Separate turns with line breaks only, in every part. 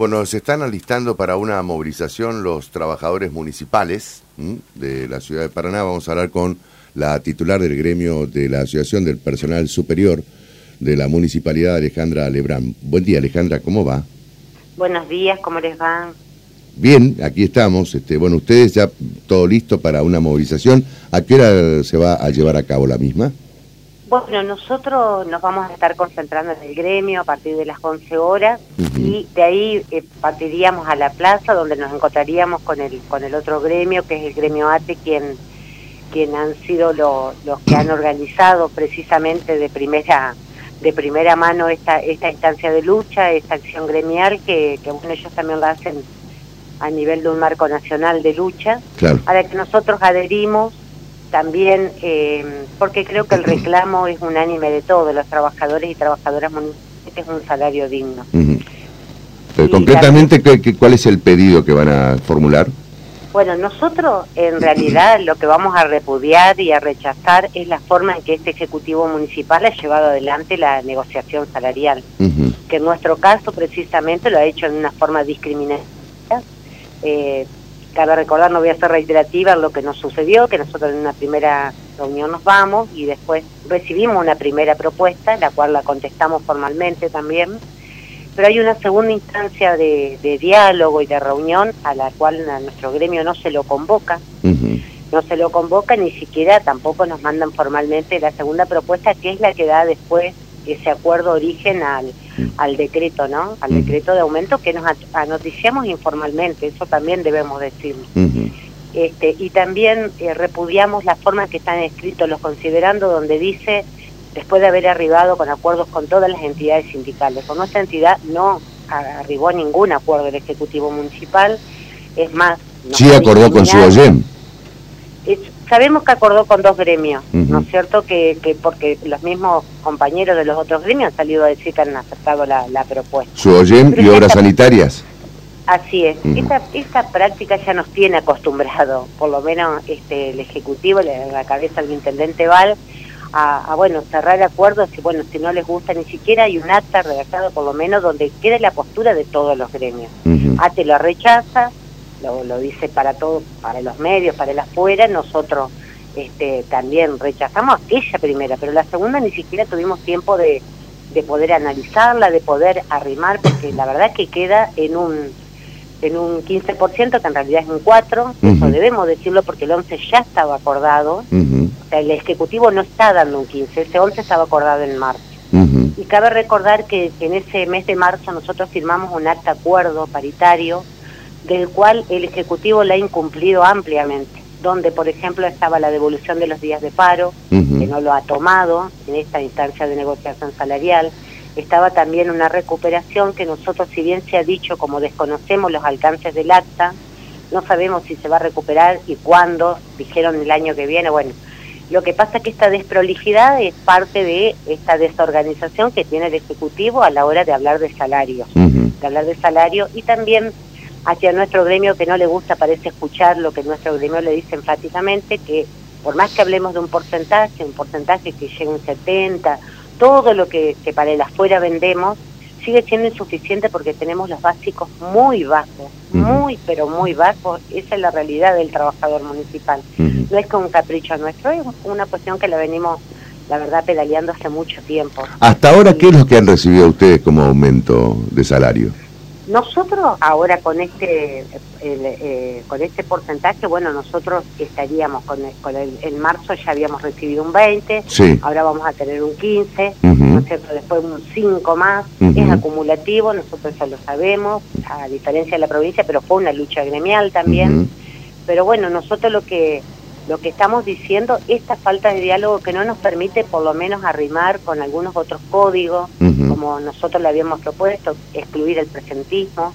Bueno, se están alistando para una movilización los trabajadores municipales de la ciudad de Paraná. Vamos a hablar con la titular del gremio de la Asociación del Personal Superior de la Municipalidad, Alejandra Lebrán. Buen día, Alejandra, ¿cómo va?
Buenos días, ¿cómo les va?
Bien, aquí estamos. Este, bueno, ustedes ya todo listo para una movilización. ¿A qué hora se va a llevar a cabo la misma?
Bueno, nosotros nos vamos a estar concentrando en el gremio a partir de las 11 horas y de ahí eh, partiríamos a la plaza donde nos encontraríamos con el con el otro gremio que es el gremio ATE quien quien han sido los que han organizado precisamente de primera de primera mano esta esta instancia de lucha, esta acción gremial que, que bueno, ellos también la hacen a nivel de un marco nacional de lucha, a la que nosotros adherimos también eh, porque creo que el reclamo es unánime de todos los trabajadores y trabajadoras municipales, es un salario digno.
concretamente, ¿cuál es el pedido que van a formular?
Bueno, nosotros en realidad lo que vamos a repudiar y a rechazar es la forma en que este Ejecutivo Municipal ha llevado adelante la negociación salarial, que en nuestro caso precisamente lo ha hecho en una forma discriminativa. Eh, Cabe recordar, no voy a ser reiterativa lo que nos sucedió, que nosotros en una primera reunión nos vamos y después recibimos una primera propuesta, la cual la contestamos formalmente también, pero hay una segunda instancia de, diálogo y de reunión a la cual a nuestro gremio no se lo convoca, no se lo convoca, ni siquiera tampoco nos mandan formalmente la segunda propuesta, que es la que da después ese acuerdo origen al, al decreto, ¿no? Al decreto de aumento que nos anoticiamos informalmente, eso también debemos decirlo. este, y también eh, repudiamos la forma que están escritos los considerando, donde dice, después de haber arribado con acuerdos con todas las entidades sindicales, con nuestra entidad no arribó ningún acuerdo el Ejecutivo Municipal, es más...
Sí acordó con su OYEM
sabemos que acordó con dos gremios, ¿no es cierto? Que, que porque los mismos compañeros de los otros gremios han salido a decir que han aceptado la, propuesta.
¿Su OYEM y obras sanitarias?
Así es. esta, práctica ya nos tiene acostumbrado, por lo menos este, el Ejecutivo, la cabeza del Intendente Val, a, bueno, cerrar acuerdos y bueno, si no les gusta ni siquiera hay un acta redactado por lo menos donde quede la postura de todos los gremios. ATE lo rechaza, lo, dice para todos, para los medios, para el afuera, nosotros este, también rechazamos aquella primera, pero la segunda ni siquiera tuvimos tiempo de, de poder analizarla, de poder arrimar, porque la verdad que queda en un en un 15%, que en realidad es un 4%, eso debemos decirlo porque el 11 ya estaba acordado, o sea, el Ejecutivo no está dando un 15%, ese 11 estaba acordado en marzo. Y cabe recordar que en ese mes de marzo nosotros firmamos un acta acuerdo paritario del cual el Ejecutivo la ha incumplido ampliamente, donde, por ejemplo, estaba la devolución de los días de paro, que no lo ha tomado en esta instancia de negociación salarial, estaba también una recuperación que nosotros, si bien se ha dicho, como desconocemos los alcances del acta, no sabemos si se va a recuperar y cuándo, dijeron el año que viene, bueno, lo que pasa es que esta desprolijidad es parte de esta desorganización que tiene el Ejecutivo a la hora de hablar de salario, de hablar de salario y también hacia nuestro gremio que no le gusta parece escuchar lo que nuestro gremio le dice enfáticamente, que por más que hablemos de un porcentaje, un porcentaje que llega a un 70, todo lo que, para el afuera vendemos, sigue siendo insuficiente porque tenemos los básicos muy bajos, muy pero muy bajos, esa es la realidad del trabajador municipal. No es como un capricho nuestro, es una cuestión que la venimos, la verdad, pedaleando hace mucho tiempo.
Hasta ahora, ¿qué es lo que han recibido ustedes como aumento de salario?
Nosotros ahora con este eh, con este porcentaje, bueno, nosotros estaríamos con, el, con el, en marzo ya habíamos recibido un 20, ahora vamos a tener un 15, ¿no es cierto? Después un 5 más, es acumulativo, nosotros ya lo sabemos, a diferencia de la provincia, pero fue una lucha gremial también. Pero bueno, nosotros lo que lo que estamos diciendo, esta falta de diálogo que no nos permite por lo menos arrimar con algunos otros códigos, como nosotros le habíamos propuesto, excluir el presentismo.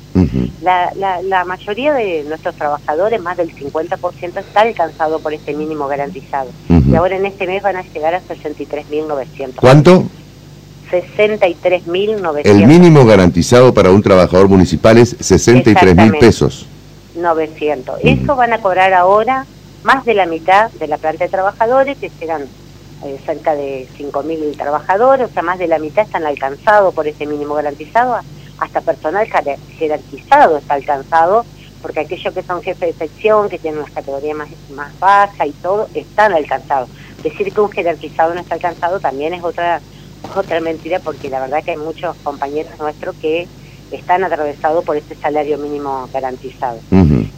la, la, mayoría de nuestros trabajadores, más del 50%, está alcanzado por este mínimo garantizado. Y ahora en este mes van a llegar a 63.900.
¿Cuánto?
63.900.
El mínimo garantizado para un trabajador municipal es 63.000 pesos.
900. Eso van a cobrar ahora más de la mitad de la planta de trabajadores, que serán eh, cerca de 5.000 trabajadores, o sea, más de la mitad están alcanzados por ese mínimo garantizado hasta personal jerarquizado está alcanzado, porque aquellos que son jefes de sección, que tienen las categorías más, más bajas y todo, están alcanzados. Decir que un jerarquizado no está alcanzado también es otra otra mentira porque la verdad que hay muchos compañeros nuestros que están atravesados por este salario mínimo garantizado.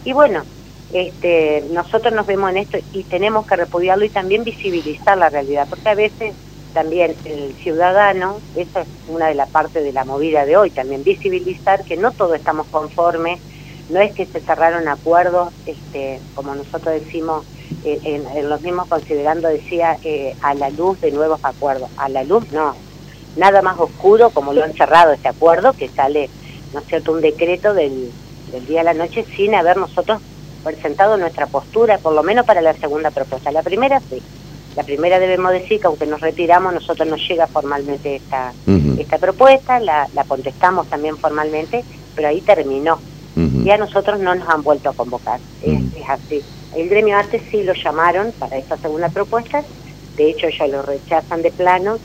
Y bueno, este, nosotros nos vemos en esto y tenemos que repudiarlo y también visibilizar la realidad, porque a veces también el ciudadano, esa es una de las partes de la movida de hoy, también visibilizar que no todos estamos conformes, no es que se cerraron acuerdos, este, como nosotros decimos, eh, en, los mismos considerando, decía, eh, a la luz de nuevos acuerdos. A la luz no, nada más oscuro como lo han cerrado este acuerdo, que sale, ¿no es cierto?, un decreto del, del día a la noche sin haber nosotros presentado nuestra postura, por lo menos para la segunda propuesta. La primera sí. La primera debemos decir que aunque nos retiramos, nosotros nos llega formalmente esta, esta propuesta, la, la, contestamos también formalmente, pero ahí terminó. Y a nosotros no nos han vuelto a convocar. es, así. El gremio antes sí lo llamaron para esta segunda propuesta, de hecho ya lo rechazan de plano,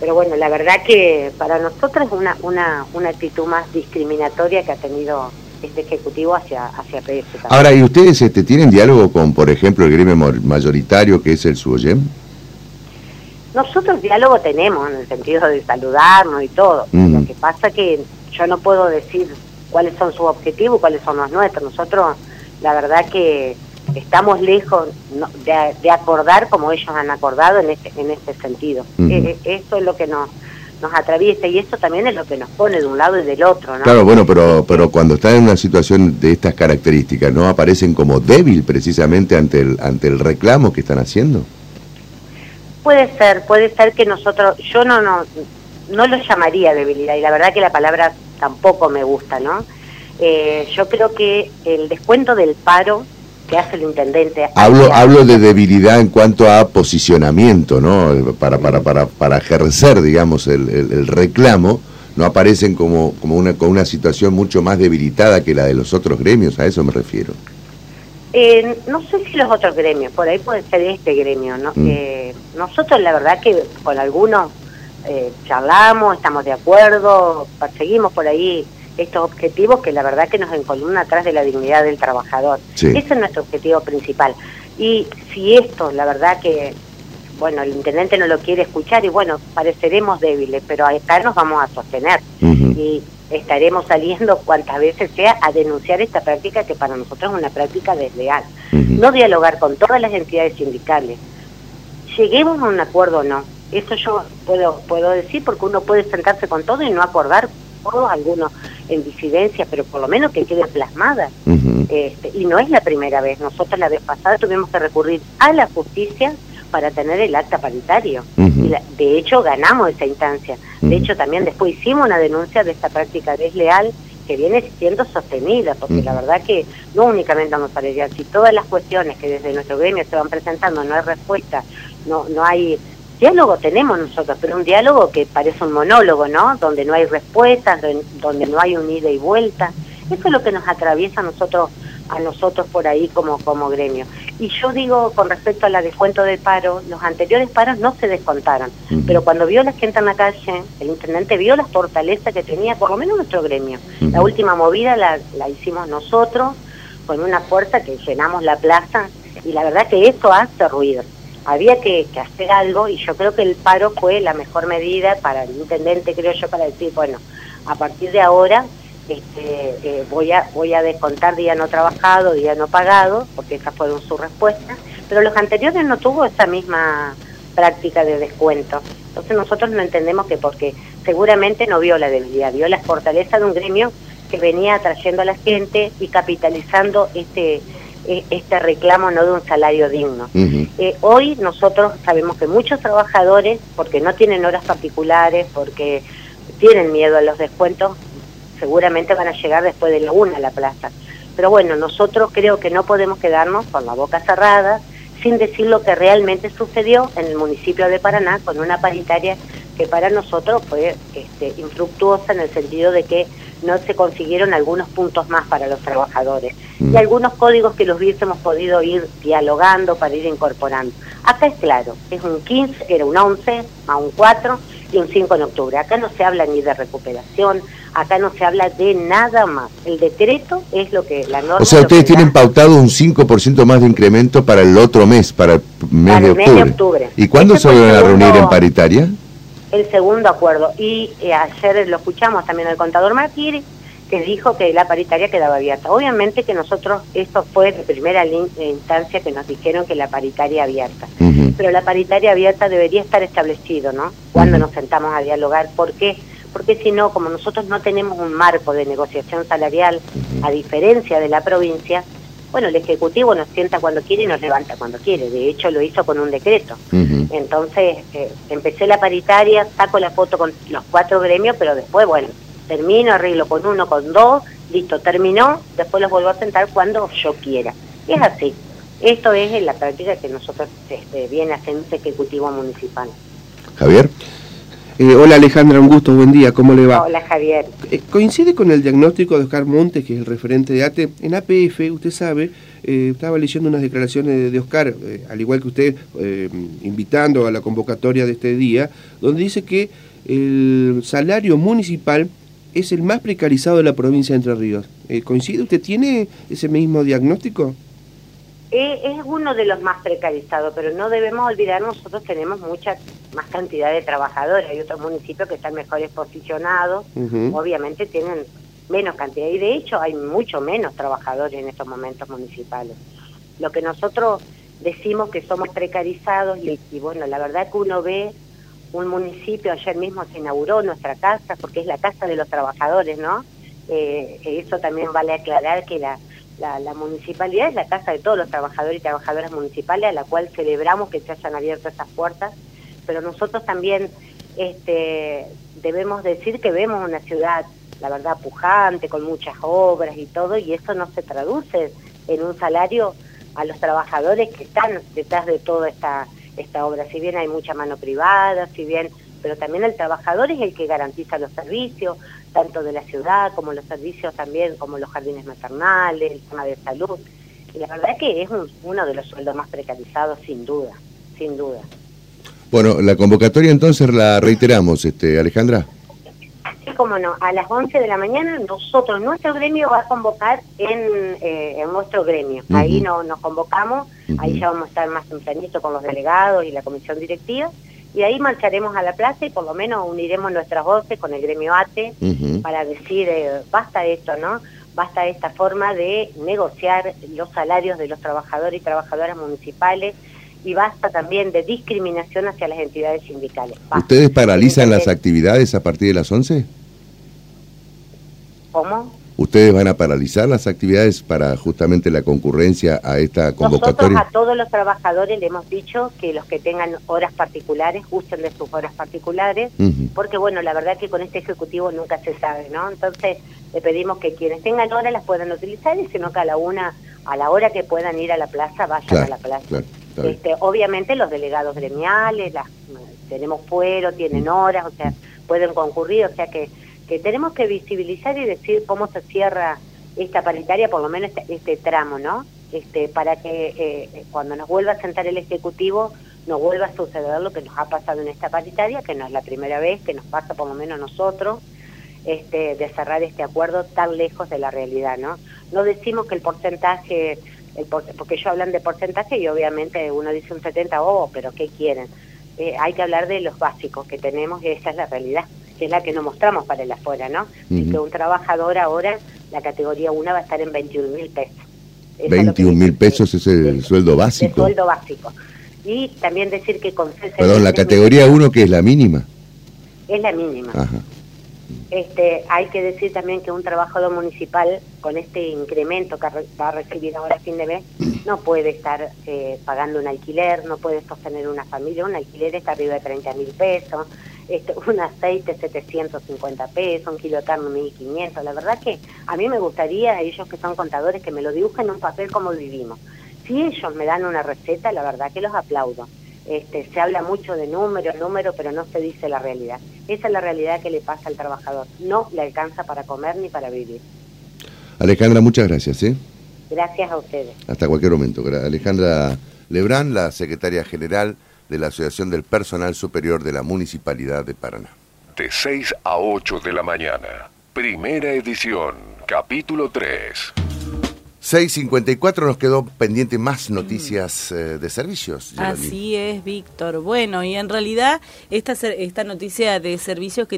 pero bueno, la verdad que para nosotros es una, una, una actitud más discriminatoria que ha tenido este ejecutivo hacia hacia
Ahora, ¿y ustedes este, tienen diálogo con, por ejemplo, el gremio mayoritario que es el SUOYEM?
Nosotros diálogo tenemos en el sentido de saludarnos y todo. Lo que pasa que yo no puedo decir cuáles son sus objetivos, cuáles son los nuestros. Nosotros, la verdad que estamos lejos de, acordar como ellos han acordado en este, en este sentido. E, e, eso es lo que nos nos atraviesa y eso también es lo que nos pone de un lado y del otro, ¿no?
Claro, bueno, pero pero cuando están en una situación de estas características, ¿no aparecen como débil precisamente ante el ante el reclamo que están haciendo?
Puede ser, puede ser que nosotros yo no no no lo llamaría debilidad y la verdad que la palabra tampoco me gusta, ¿no? Eh, yo creo que el descuento del paro que hace el intendente.
Hablo, hablo de debilidad en cuanto a posicionamiento, ¿no? Para, para, para, para ejercer, digamos, el, el, reclamo, no aparecen como, como una, con una situación mucho más debilitada que la de los otros gremios, a eso me refiero.
Eh, no sé si los otros gremios, por ahí puede ser este gremio, ¿no? Mm. Eh, nosotros la verdad que con algunos eh, charlamos, estamos de acuerdo, perseguimos por ahí estos objetivos que la verdad que nos encolumna atrás de la dignidad del trabajador. Ese es nuestro objetivo principal. Y si esto, la verdad que, bueno, el intendente no lo quiere escuchar y bueno, pareceremos débiles, pero acá nos vamos a sostener y estaremos saliendo cuantas veces sea a denunciar esta práctica que para nosotros es una práctica desleal. No dialogar con todas las entidades sindicales. Lleguemos a un acuerdo o no. Eso yo puedo, puedo decir porque uno puede sentarse con todo y no acordar algunos en disidencia, pero por lo menos que quede plasmada. este, y no es la primera vez. Nosotros la vez pasada tuvimos que recurrir a la justicia para tener el acta paritario. y de hecho, ganamos esa instancia. De hecho, también después hicimos una denuncia de esta práctica desleal que viene siendo sostenida, porque la verdad que no únicamente vamos a si todas las cuestiones que desde nuestro gremio se van presentando no hay respuesta, no, no hay Diálogo tenemos nosotros, pero un diálogo que parece un monólogo, ¿no? Donde no hay respuestas, donde no hay un ida y vuelta. Eso es lo que nos atraviesa a nosotros, a nosotros por ahí como, como gremio. Y yo digo, con respecto a la descuento del paro, los anteriores paros no se descontaron, pero cuando vio la gente en la calle, el intendente vio la fortaleza que tenía, por lo menos nuestro gremio. La última movida la, la hicimos nosotros, con una fuerza que llenamos la plaza, y la verdad que eso hace ruido había que, hacer algo y yo creo que el paro fue la mejor medida para el intendente, creo yo, para decir, bueno, a partir de ahora este, eh, voy, a, voy a descontar día no trabajado, día no pagado, porque esa fue su respuesta, pero los anteriores no tuvo esa misma práctica de descuento. Entonces nosotros no entendemos que porque seguramente no vio la debilidad, vio la fortaleza de un gremio que venía atrayendo a la gente y capitalizando este e, este reclamo no de un salario digno. Eh, hoy nosotros sabemos que muchos trabajadores, porque no tienen horas particulares, porque tienen miedo a los descuentos, seguramente van a llegar después de la una a la plaza. Pero bueno, nosotros creo que no podemos quedarnos con la boca cerrada sin decir lo que realmente sucedió en el municipio de Paraná con una paritaria que para nosotros fue este, infructuosa en el sentido de que no se consiguieron algunos puntos más para los trabajadores y mm. algunos códigos que los hubiésemos podido ir dialogando para ir incorporando. Acá es claro, es un 15, era un 11, más un 4 y un 5 en octubre. Acá no se habla ni de recuperación, acá no se habla de nada más. El decreto es lo que la norma...
O sea, ustedes tienen pautado un 5% más de incremento para el otro mes, para el mes, de, octubre. ¿Y cuándo se van a reunir en paritaria?
El segundo acuerdo. Y eh, ayer lo escuchamos también al contador Martiri, que dijo que la paritaria quedaba abierta. Obviamente que nosotros, esto fue de primera instancia que nos dijeron que la paritaria abierta. Pero la paritaria abierta debería estar establecido, ¿no? Cuando nos sentamos a dialogar. ¿Por qué? Porque si no, como nosotros no tenemos un marco de negociación salarial, a diferencia de la provincia, bueno, el Ejecutivo nos sienta cuando quiere y nos levanta cuando quiere. De hecho, lo hizo con un decreto. Entonces, eh, empecé la paritaria, saco la foto con los cuatro gremios, pero después, bueno, termino, arreglo con uno, con dos, listo, terminó, después los vuelvo a sentar cuando yo quiera. Es así. Esto es la práctica que nosotros este, viene haciendo el Ejecutivo Municipal.
Javier.
Eh, hola Alejandra, un gusto, buen día, ¿cómo le va?
Hola Javier.
Eh, coincide con el diagnóstico de Oscar Montes, que es el referente de ATE. En APF, usted sabe, eh, estaba leyendo unas declaraciones de, Oscar, al igual que usted, invitando a la convocatoria de este día, donde dice que el salario municipal es el más precarizado de la provincia de Entre Ríos. ¿Coincide? ¿Usted tiene ese mismo diagnóstico?
Es uno de los más precarizados, pero no debemos olvidar, nosotros tenemos mucha más cantidad de trabajadores, hay otros municipios que están mejores posicionados, obviamente tienen menos cantidad, y de hecho hay mucho menos trabajadores en estos momentos municipales. Lo que nosotros decimos que somos precarizados, y, bueno, la verdad que uno ve un municipio, ayer mismo se inauguró nuestra casa, porque es la casa de los trabajadores, ¿no? Eh, eso también vale aclarar que la la, municipalidad es la casa de todos los trabajadores y trabajadoras municipales, a la cual celebramos que se hayan abierto esas puertas, pero nosotros también este, debemos decir que vemos una ciudad, la verdad, pujante, con muchas obras y todo, y eso no se traduce en un salario a los trabajadores que están detrás de toda esta, esta obra. Si bien hay mucha mano privada, si bien pero también el trabajador es el que garantiza los servicios, tanto de la ciudad como los servicios también, como los jardines maternales, el tema de salud. Y la verdad es que es uno de los sueldos más precarizados, sin duda, sin duda.
Bueno, la convocatoria entonces la reiteramos, este Alejandra.
Sí, como no, a las 11 de la mañana nosotros, nuestro gremio va a convocar en, eh, en nuestro gremio. Ahí no, nos convocamos, ahí ya vamos a estar más tempranito con los delegados y la comisión directiva y ahí marcharemos a la plaza y por lo menos uniremos nuestras voces con el gremio ATE para decir, eh, basta esto, ¿no? Basta esta forma de negociar los salarios de los trabajadores y trabajadoras municipales y basta también de discriminación hacia las entidades sindicales.
¿Ustedes paralizan las actividades a partir de las 11?
¿Cómo?
¿Ustedes van a paralizar las actividades para justamente la concurrencia a esta convocatoria?
Nosotros a todos los trabajadores le hemos dicho que los que tengan horas particulares usen de sus horas particulares, porque bueno, la verdad que con este ejecutivo nunca se sabe, ¿no? Entonces le pedimos que quienes tengan horas las puedan utilizar y si no cada una a la hora que puedan ir a la plaza vayan a la plaza. este, obviamente los delegados gremiales, las, tenemos fuero, tienen horas, o sea, pueden concurrir, o sea que que tenemos que visibilizar y decir cómo se cierra esta paritaria, por lo menos este, este tramo, ¿no? Este, para que eh, cuando nos vuelva a sentar el Ejecutivo no vuelva a suceder lo que nos ha pasado en esta paritaria, que no es la primera vez que nos pasa por lo menos nosotros, este, de cerrar este acuerdo tan lejos de la realidad, ¿no? No decimos que el porcentaje, el porque ellos hablan de porcentaje y obviamente uno dice un 70, oh, pero ¿qué quieren? Eh, hay que hablar de los básicos que tenemos y esa es la realidad que es la que nos mostramos para el afuera, ¿no? que un trabajador ahora, la categoría 1 va a estar en 21 mil pesos.
21 mil pesos es el sueldo básico. El
sueldo básico. Y también decir que con
Perdón, la categoría 1 que es la mínima.
Es la mínima. Este, hay que decir también que un trabajador municipal con este incremento que va a recibir ahora a fin de mes no puede estar eh, pagando un alquiler, no puede sostener una familia, un alquiler está arriba de 30 mil pesos, este, un aceite 750 pesos, un kilo de carne 1500. La verdad que a mí me gustaría, ellos que son contadores, que me lo dibujen en un papel como vivimos. Si ellos me dan una receta, la verdad que los aplaudo. este, se habla mucho de número, número, pero no se dice la realidad. Esa es la realidad que le pasa al trabajador. No le alcanza para comer ni para vivir.
Alejandra, muchas gracias. ¿eh?
Gracias a ustedes.
Hasta cualquier momento. Alejandra Lebrán, la secretaria general de la Asociación del Personal Superior de la Municipalidad de Paraná.
De 6 a 8 de la mañana. Primera edición, capítulo 3.
6.54 nos quedó pendiente más noticias eh, de servicios.
Así es, Víctor. Bueno, y en realidad esta, esta noticia de servicios que